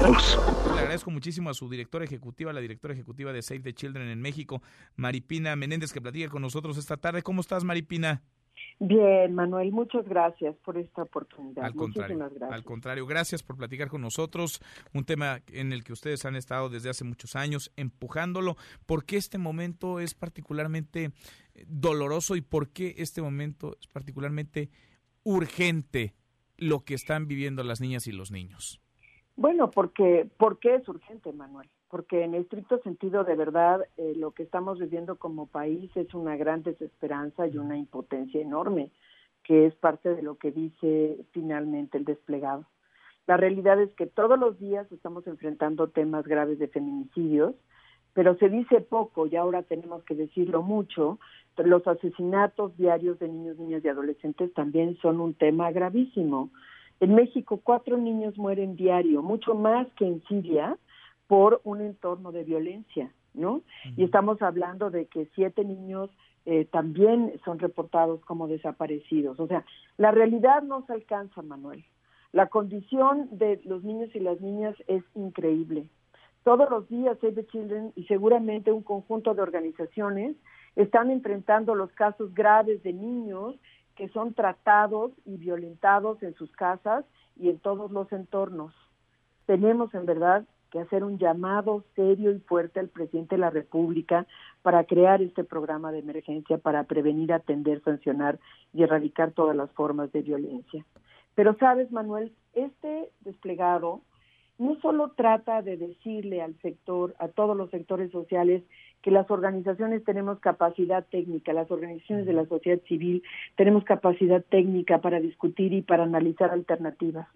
Le agradezco muchísimo a su directora ejecutiva, la directora ejecutiva de Save the Children en México, Maripina Menéndez, que platica con nosotros esta tarde. ¿Cómo estás, Maripina? Bien, Manuel, muchas gracias por esta oportunidad. Al contrario, gracias. al contrario, gracias por platicar con nosotros, un tema en el que ustedes han estado desde hace muchos años empujándolo. ¿Por qué este momento es particularmente eh, doloroso y por qué este momento es particularmente urgente lo que están viviendo las niñas y los niños? Bueno, porque ¿por qué es urgente, Manuel? Porque en estricto sentido, de verdad, eh, lo que estamos viviendo como país es una gran desesperanza y una impotencia enorme, que es parte de lo que dice finalmente el desplegado. La realidad es que todos los días estamos enfrentando temas graves de feminicidios, pero se dice poco y ahora tenemos que decirlo mucho. Los asesinatos diarios de niños, niñas y adolescentes también son un tema gravísimo. En México, cuatro niños mueren diario, mucho más que en Siria, por un entorno de violencia, ¿no? Y estamos hablando de que siete niños eh, también son reportados como desaparecidos. O sea, la realidad no se alcanza, Manuel. La condición de los niños y las niñas es increíble. Todos los días Save the Children y seguramente un conjunto de organizaciones están enfrentando los casos graves de niños que son tratados y violentados en sus casas y en todos los entornos. Tenemos en verdad que hacer un llamado serio y fuerte al presidente de la República para crear este programa de emergencia para prevenir, atender, sancionar y erradicar todas las formas de violencia. Pero sabes, Manuel, este desplegado no solo trata de decirle al sector, a todos los sectores sociales, que las organizaciones tenemos capacidad técnica, las organizaciones de la sociedad civil tenemos capacidad técnica para discutir y para analizar alternativas.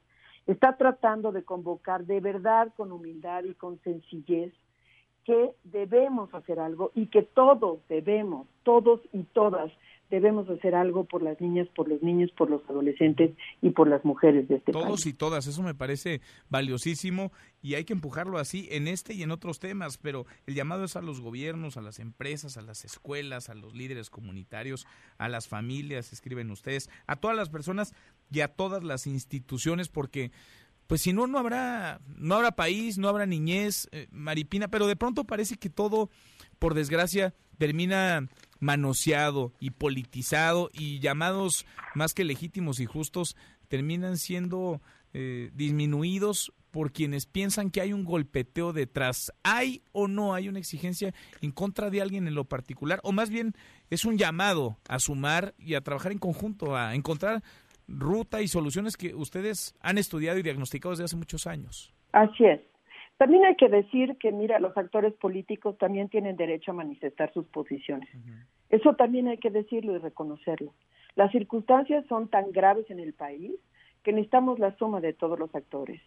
Está tratando de convocar de verdad con humildad y con sencillez que debemos hacer algo y que todos debemos, todos y todas debemos hacer algo por las niñas, por los niños, por los adolescentes y por las mujeres de este Todos país. Todos y todas, eso me parece valiosísimo y hay que empujarlo así en este y en otros temas, pero el llamado es a los gobiernos, a las empresas, a las escuelas, a los líderes comunitarios, a las familias, escriben ustedes, a todas las personas y a todas las instituciones porque pues si no no habrá no habrá país, no habrá niñez, eh, Maripina, pero de pronto parece que todo por desgracia termina manoseado y politizado y llamados más que legítimos y justos terminan siendo eh, disminuidos por quienes piensan que hay un golpeteo detrás. ¿Hay o no hay una exigencia en contra de alguien en lo particular? O más bien es un llamado a sumar y a trabajar en conjunto, a encontrar ruta y soluciones que ustedes han estudiado y diagnosticado desde hace muchos años. Así es. También hay que decir que, mira, los actores políticos también tienen derecho a manifestar sus posiciones. Eso también hay que decirlo y reconocerlo. Las circunstancias son tan graves en el país que necesitamos la suma de todos los actores.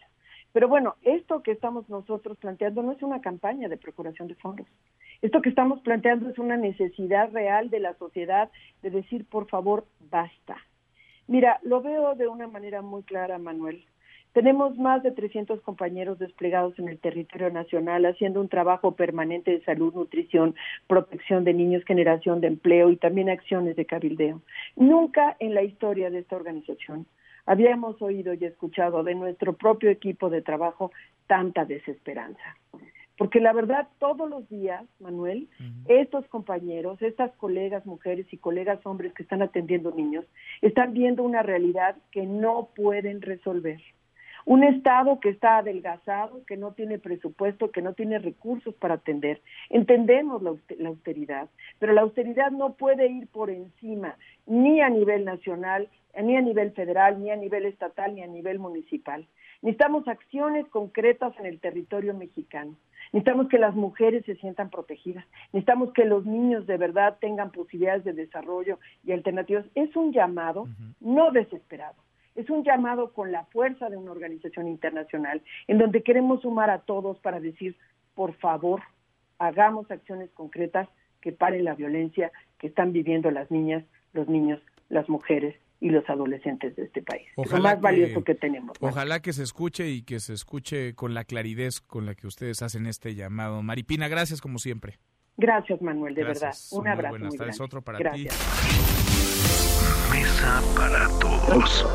Pero bueno, esto que estamos nosotros planteando no es una campaña de procuración de fondos. Esto que estamos planteando es una necesidad real de la sociedad de decir, por favor, basta. Mira, lo veo de una manera muy clara, Manuel. Tenemos más de 300 compañeros desplegados en el territorio nacional haciendo un trabajo permanente de salud, nutrición, protección de niños, generación de empleo y también acciones de cabildeo. Nunca en la historia de esta organización habíamos oído y escuchado de nuestro propio equipo de trabajo tanta desesperanza. Porque la verdad, todos los días, Manuel, uh -huh. estos compañeros, estas colegas mujeres y colegas hombres que están atendiendo niños, están viendo una realidad que no pueden resolver un Estado que está adelgazado, que no tiene presupuesto, que no tiene recursos para atender. Entendemos la, austeridad, pero la austeridad no puede ir por encima, ni a nivel nacional, ni a nivel federal, ni a nivel estatal, ni a nivel municipal. Necesitamos acciones concretas en el territorio mexicano. Necesitamos que las mujeres se sientan protegidas. Necesitamos que los niños de verdad tengan posibilidades de desarrollo y alternativas. Es un llamado uh -huh. no desesperado es un llamado con la fuerza de una organización internacional en donde queremos sumar a todos para decir, por favor, hagamos acciones concretas que paren la violencia que están viviendo las niñas, los niños, las mujeres y los adolescentes de este país. Ojalá es lo más valioso que, tenemos. Ojalá que se escuche y que se escuche con la claridad con la que ustedes hacen este llamado. Maripina, gracias como siempre. Gracias, Manuel, de gracias. verdad. Un muy abrazo. Buenas muy tardes, grande. otro para gracias. ti. Mesa para todos.